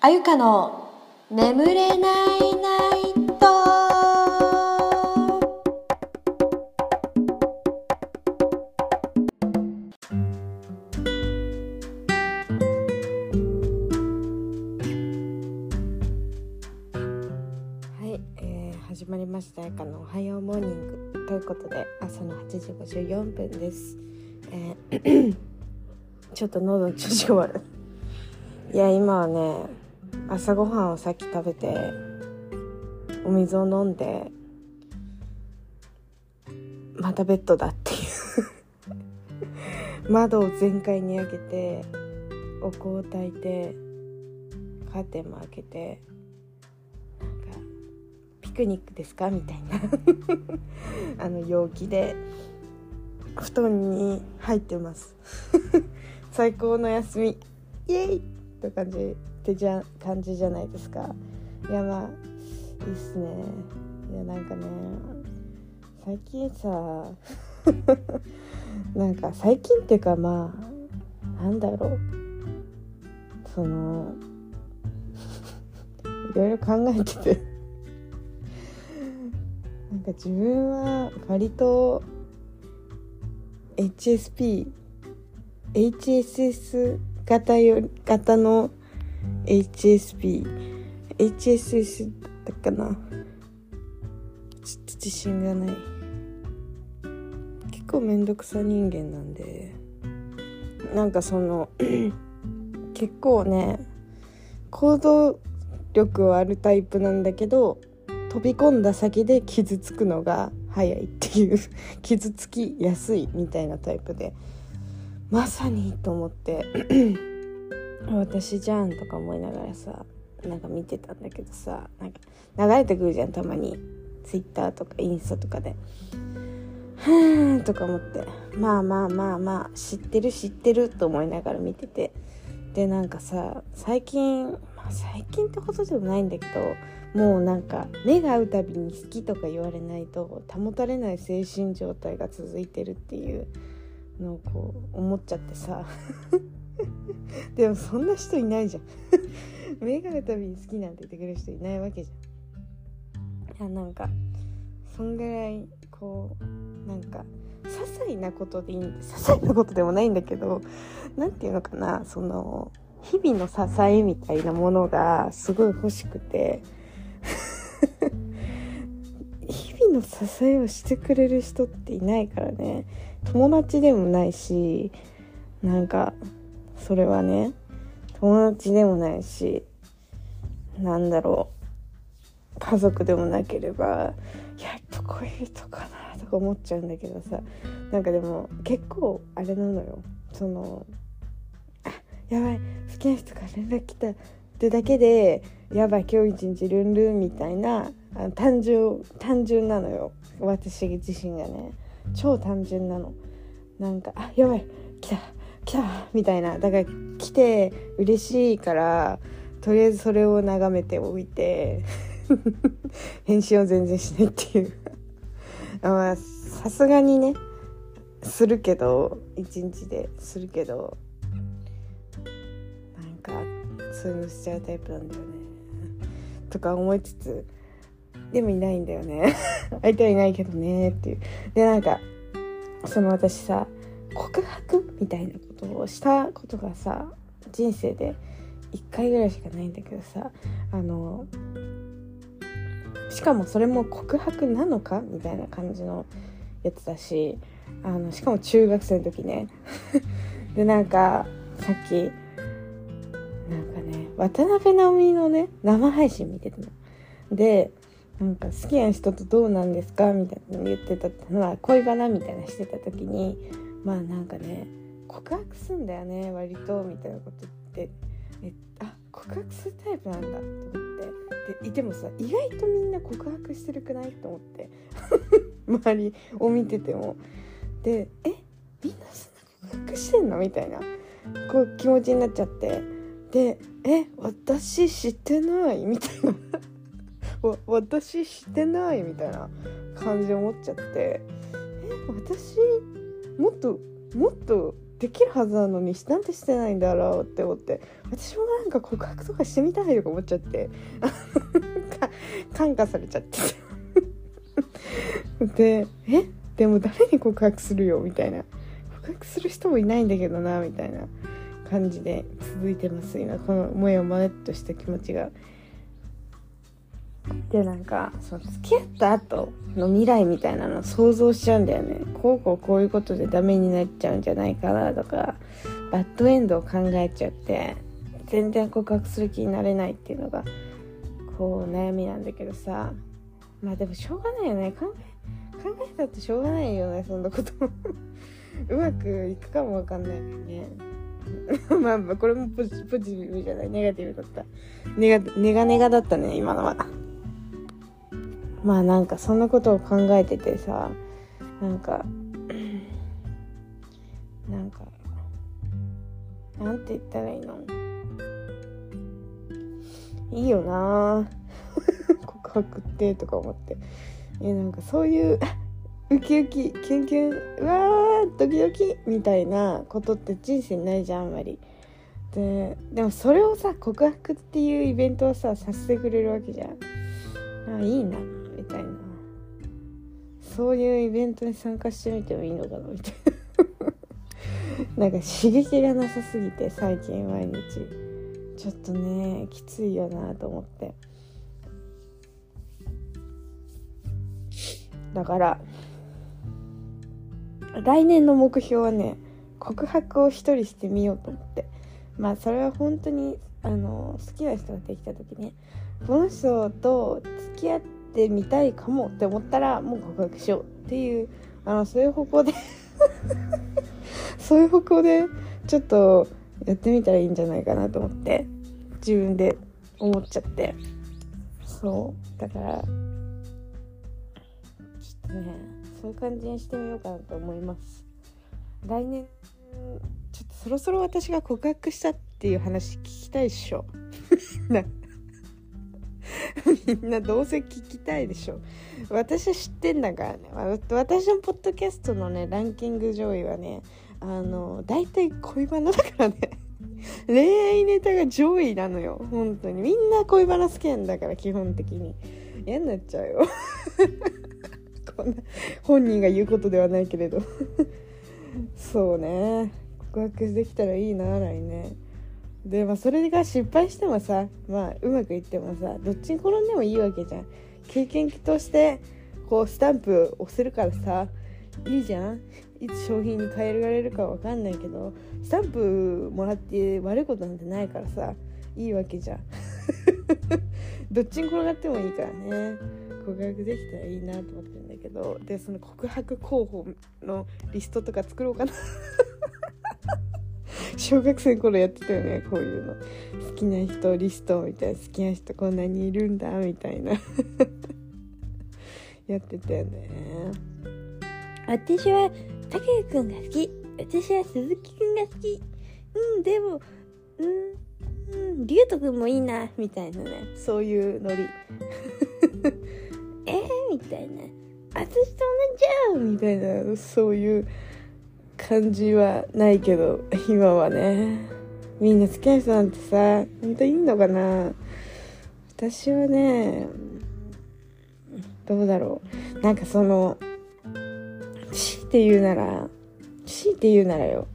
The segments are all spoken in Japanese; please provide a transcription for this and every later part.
あゆかの眠れないナイト。はい、えー始まりました。あゆかのおはようモーニング。ということで朝の8時54分です、えー ちょっと喉の調子が悪い。いや今はね朝ごはんをさっき食べてお水を飲んでまたベッドだっていう。窓を全開に開けてお香を焚いてカーテンも開けてなんかピクニックですかみたいな。あの陽気で布団に入ってます。最高の休み。イエイ！って感じ。ってじゃ感じじゃないですか。いやまあいいっすね。いやなんかね最近さ なんか最近っていうかまあなんだろう。その いろいろ考えてて。なんか自分は割と HSP HSS 型より型の HSP HSS だっかな。ちょっと自信がない。結構めんどくさ人間なんで。なんかその 結構ね行動力はあるタイプなんだけど飛び込んだ先で傷つくのが早いっていう 傷つきやすいみたいなタイプで。まさにと思って。私じゃんとか思いながらさなんか見てたんだけどさなんか流れてくるじゃんたまに。ツイッターとかインスタとかで。ふーんとか思って。まあまあまあまあ知ってる知ってると思いながら見てて。でなんかさ最近、まあ、最近ってほどでもないんだけどもうなんか目が合うたびに好きとか言われないと保たれない精神状態が続いてるっていうのをこう思っちゃってさ。でもそんな人いないじゃん。目が合うたびに好きなんて言ってくれる人いないわけじゃん。いやなんかそんぐらいこうなんか些細なことでいいん些細なことでもないんだけど何て言うのかなその日々の支えみたいなものがすごい欲しくて。日々の支えをしてくれる人っていないからね。友達でもないしなんかそれはね友達でもないしなんだろう家族でもなければやっぱこういう人かなとか思っちゃうんだけどさなんかでも結構あれなのよ。そのあやばい好きな人から連絡来たってだけでやばい今日一日ルンルンみたいな単純単純なのよ。私自身がね。超単純なの。なんかあやばい来た。来たみたいな。だから来て嬉しいからとりあえずそれを眺めておいて 返信を全然しないっていう。まあさすがにねするけど一日でするけどなんかそういうのしちゃうタイプなんだよね。とか思いつつでもいないんだよね。相手はいないけどねっていう。でなんかその私さ告白みたいなことをしたことがさ人生で1回ぐらいしかないんだけどさあのしかもそれも告白なのかみたいな感じのやつだしあのしかも中学生の時ね でなんかさっきなんかね渡辺直美のね生配信見てたの。でなんか好きな人とどうなんですかみたいなの言ってたのは恋バナみたいなしてた時にまあなんかね告白すんだよね割とみたいなこと言って。えあ告白するタイプなんだと思って。でいてもさ意外とみんな告白してるくないと思って。周りを見てても。でえみんなそんな告白してんの？みたいな。こう気持ちになっちゃって。でえ私知ってない？みたいな。私知ってない？みたいな感じで思っちゃって。え私もっともっとできるはずなのになんでしてないんだろうって思って。私もなんか告白とかしてみたいとか思っちゃって。感化されちゃって。でえ？でも誰に告白するよみたいな。告白する人もいないんだけどなみたいな感じで続いてます今。このもやもやっとした気持ちが。でなんかその付き合った後の未来みたいなの想像しちゃうんだよね。こうこうこういうことでダメになっちゃうんじゃないかなとかバッドエンドを考えちゃって全然告白する気になれないっていうのがこう悩みなんだけどさ。まあでもしょうがないよね。考え考えたってしょうがないよねそんなこと。うまくいくかもわかんないよね。まあまあこれもポジポジティブじゃない。ネガティブだった。ネガネガネガだったね今のは。まあなんかそんなことを考えててさなんかなんかなんて言ったらいいの？いいよな。告白ってとか思って。えなんかそういうウキウキキュンキュンうわードキドキみたいなことって人生ないじゃんあんまり。ででもそれをさ告白っていうイベントをささせてくれるわけじゃん。あいいな。たいな。そういうイベントに参加してみてもいいのかなみたいな。なんか刺激がなさすぎて最近毎日。ちょっとねきついよなと思って。だから来年の目標はね告白を一人してみようと思って。まあそれは本当にあの好きな人ができた時ね。この人と付き合ってみたいかもって思ったらもう告白しようっていうあのそういう方向で そういう方向でちょっとやってみたらいいんじゃないかなと思って自分で思っちゃって。そう。だからちょっとねそういう感じにしてみようかなと思います。来年ちょっとそろそろ私が告白したっていう話聞きたいっしょ みんなどうせ聞きたいでしょ。私は知ってんだからね。私のポッドキャストのねランキング上位はねあの大体恋バナだからね。恋愛ネタが上位なのよ。本当に。みんな恋バナ好きなんだから基本的に。嫌になっちゃうよ。こんな本人が言うことではないけれど。そうね。告白できたらいいな来年。でまあそれが失敗してもさまあうまくいってもさどっちに転んでもいいわけじゃん。経験としてこうスタンプ押せるからさいいじゃん。いつ商品に変えられるかわかんないけどスタンプもらって悪いことなんてないからさいいわけじゃん。どっちに転がってもいいからね。告白できたらいいなと思ってるんだけどでその告白候補のリストとか作ろうかな。小学生の頃やってたよねこういうの。好きな人リストみたいな好きな人こんなにいるんだみたいな。やってたよね。私はたけくんが好き。私は鈴木くんが好き。うんでもうんうんりゅうとくんもいいなみたいなね。そういうノリ。えー、みたいな。私と同じじゃんみたいな。そういう感じはないけど今はね。みんな好きな人なんてさ本当いいのかな？私はねどうだろう。なんかその強いて言うなら強いて言うならよ。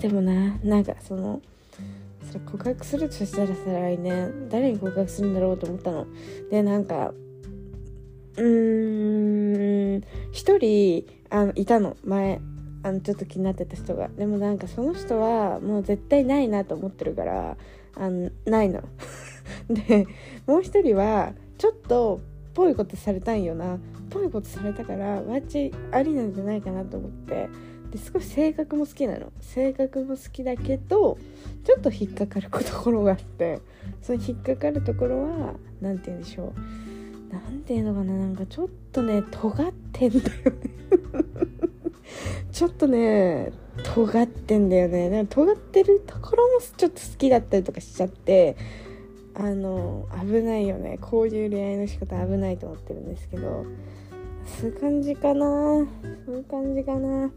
でもななんかそのそれ告白するとしたらさ来年誰に告白するんだろうと思ったの。でなんかうーん一人あのいたの。前。あのちょっと気になってた人が。でもなんかその人はもう絶対ないなと思ってるからあのないの。でもう一人はちょっとぽいことされたんよな。ぽいことされたからワッチありなんじゃないかなと思って。で少し性格も好きなの。性格も好きだけどちょっと引っかかるところがあって。その引っかかるところは何て言うんでしょう。何て言うのかななんかちょっとね尖ってんだよね。ちょっとね尖ってんだよね。でも尖ってるところもちょっと好きだったりとかしちゃってあの危ないよね。こういう恋愛の仕方危ないと思ってるんですけど。そういう感じかな。そういう感じかな。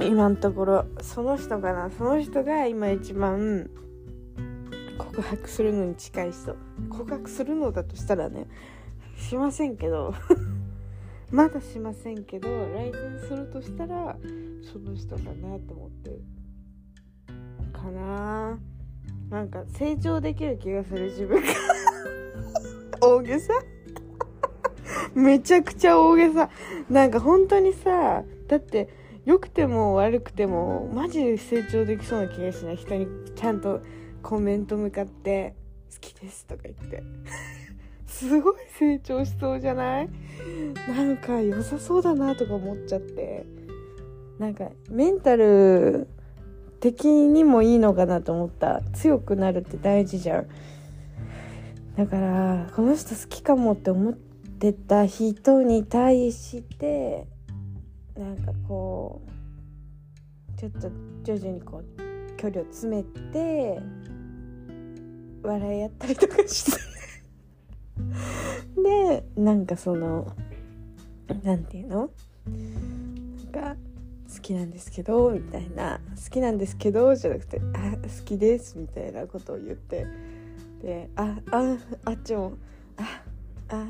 今のところその人かな。その人が今一番告白するのに近い人。告白するのだとしたらねしませんけど。まだしませんけど来年するとしたらその人かなと思って。かな。なんか成長できる気がする自分が。大げさ。めちゃくちゃ大げさ。なんか本当にさだって良くても悪くてもマジで成長できそうな気がしない。人にちゃんとコメント向かって「好きです」とか言って。すごい成長しそうじゃない？なんか良さそうだなとか思っちゃって。なんかメンタル的にもいいのかなと思った。強くなるって大事じゃん。だからこの人好きかもって思ってた人に対してなんかこうちょっと徐々にこう距離を詰めて笑い合ったりとかして。でなんかそのなんていうの？なんか好きなんですけどみたいな。好きなんですけどじゃなくてあ好きですみたいなことを言って。であああっちもああ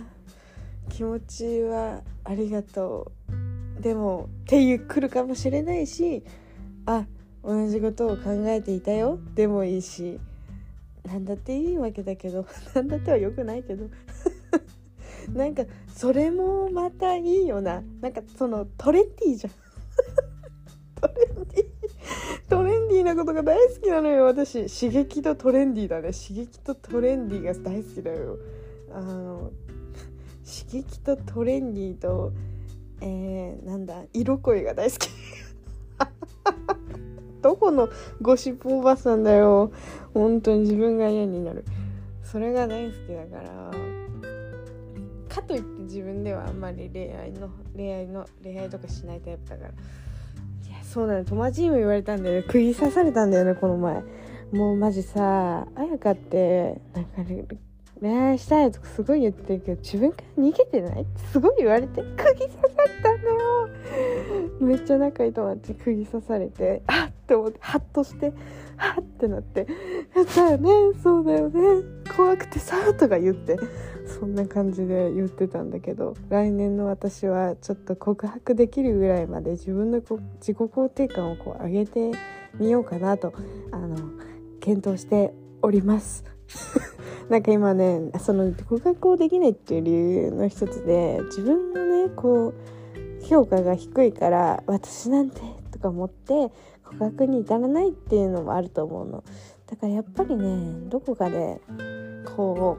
気持ちはありがとう。でもっていう来るかもしれないしあ同じことを考えていたよ。でもいいし。何だっていいわけだけど。何だってはよくないけど。なんかそれもまたいいよな。なんかそのトレンディーじゃん。トレンディー。トレンディーなことが大好きなのよ。私刺激とトレンディーだね。刺激とトレンディーが大好きだよ。あの刺激とトレンディーとえー、なんだ色恋が大好き。どこのゴシップおばさんだよ。本当に自分が嫌になる。それが大好きだから。かといって自分ではあんまり恋愛の恋愛の恋愛とかしないタイプだから。いやそうなの友達にも言われたんだよね。釘刺されたんだよねこの前。もうマジさ綾香ってなんか恋愛したいとかすごい言ってるけど自分から逃げてない？ってすごい言われて釘刺されたんだよ。めっちゃ仲いい友達釘刺されて。あって思ってハッとしてハッってなって「だよねそうだよね。怖くてさ」とか言ってそんな感じで言ってたんだけど来年の私はちょっと告白できるぐらいまで自分のこ自己肯定感をこう上げてみようかなとあの検討しております。なんか今ねその告白をできないっていう理由の一つで自分のねこう評価が低いから私なんてとか思って告白に至らないっていうのもあると思うの。だからやっぱりねどこかでこ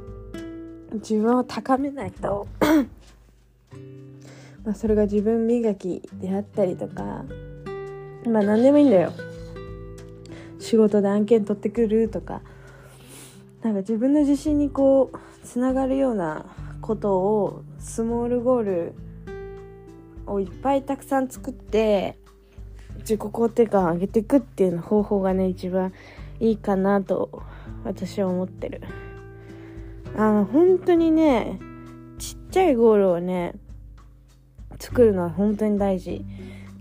う自分を高めないと。まあそれが自分磨きであったりとか。まあ何でもいいんだよ。仕事で案件取ってくるとか。なんか自分の自信にこうつながるようなことをスモールゴールをいっぱいたくさん作って自己肯定感上げていくっていうの方法がね一番いいかなと私は思ってる。あの本当にねちっちゃいゴールをね作るのは本当に大事。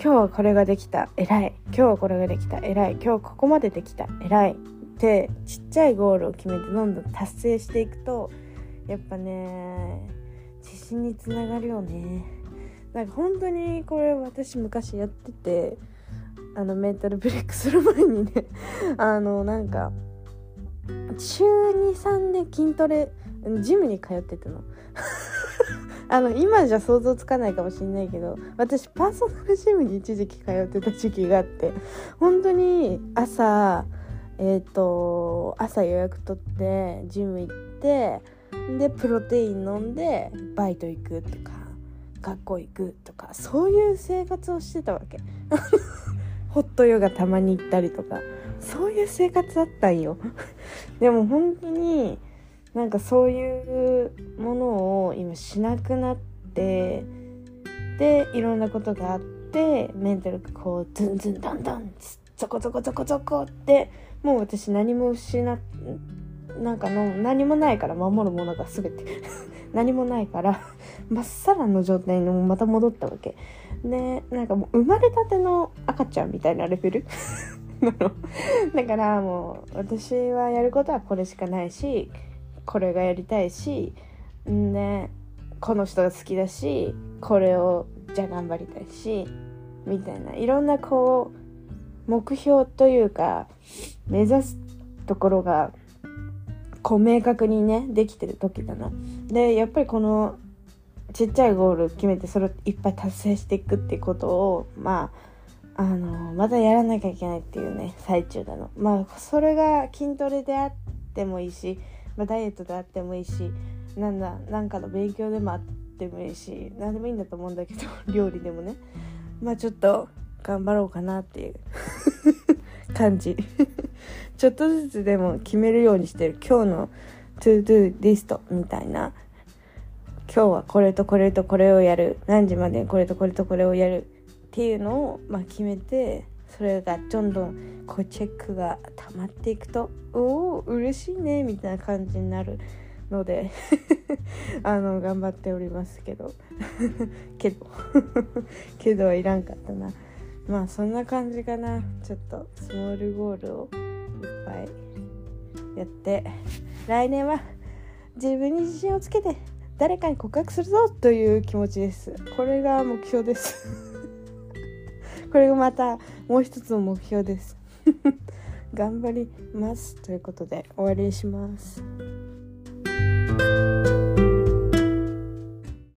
今日はこれができた偉い。今日はこれができた偉い。今日ここまでできた偉い。ってちっちゃいゴールを決めてどんどん達成していくとやっぱね自信につながるよね。なんか本当にこれ私昔やっててあのメンタルブレイクする前にね あのなんか週23で筋トレジムに通ってたの。あの今じゃ想像つかないかもしれないけど私パーソナルジムに一時期通ってた時期があって本当に朝えっ、ー、と朝予約取ってジム行ってでプロテイン飲んでバイト行くとか学校行くとかそういう生活をしてたわけ。ホットヨガたまに行ったりとかそういう生活だったんよ。でも本当になんかそういうものを今しなくなってでいろんなことがあってメンタルがこうズンズンドンドンゾコゾコゾコゾコってもう私何も失っなんかの何もないから守るものが全て。何もないからまっさらの状態にまた戻ったわけ。ねなんかもう生まれたての赤ちゃんみたいなレベル？だからもう私はやることはこれしかないしこれがやりたいしねこの人が好きだしこれをじゃあ頑張りたいしみたいな。いろんなこう目標というか目指すところがこう明確にねできてる時だな。でやっぱりこのちっちゃいゴール決めてそれをいっぱい達成していくってことをまああのまたやらなきゃいけないっていうね最中なの。まあそれが筋トレであってもいいし、まあ、ダイエットであってもいいしなんだなんかの勉強でもあってもいいし何でもいいんだと思うんだけど 料理でもね。まあちょっと頑張ろうかなっていう 感じ。ちょっとずつでも決めるようにしてる。今日の to do リストみたいな今日はこれとこれとこれをやる。何時までこれとこれとこれをやる。っていうのを、まあ、決めてそれがどんどんこうチェックが溜まっていくとおお嬉しいねみたいな感じになるので あの頑張っておりますけど。けど。けどはいらんかったな。まあそんな感じかな。ちょっとスモールゴールをいっぱいやって。来年は自分に自信をつけて誰かに告白するぞという気持ちです。これが目標です。これがまたもう一つの目標です。頑張ります。ということで終わりにします。thank you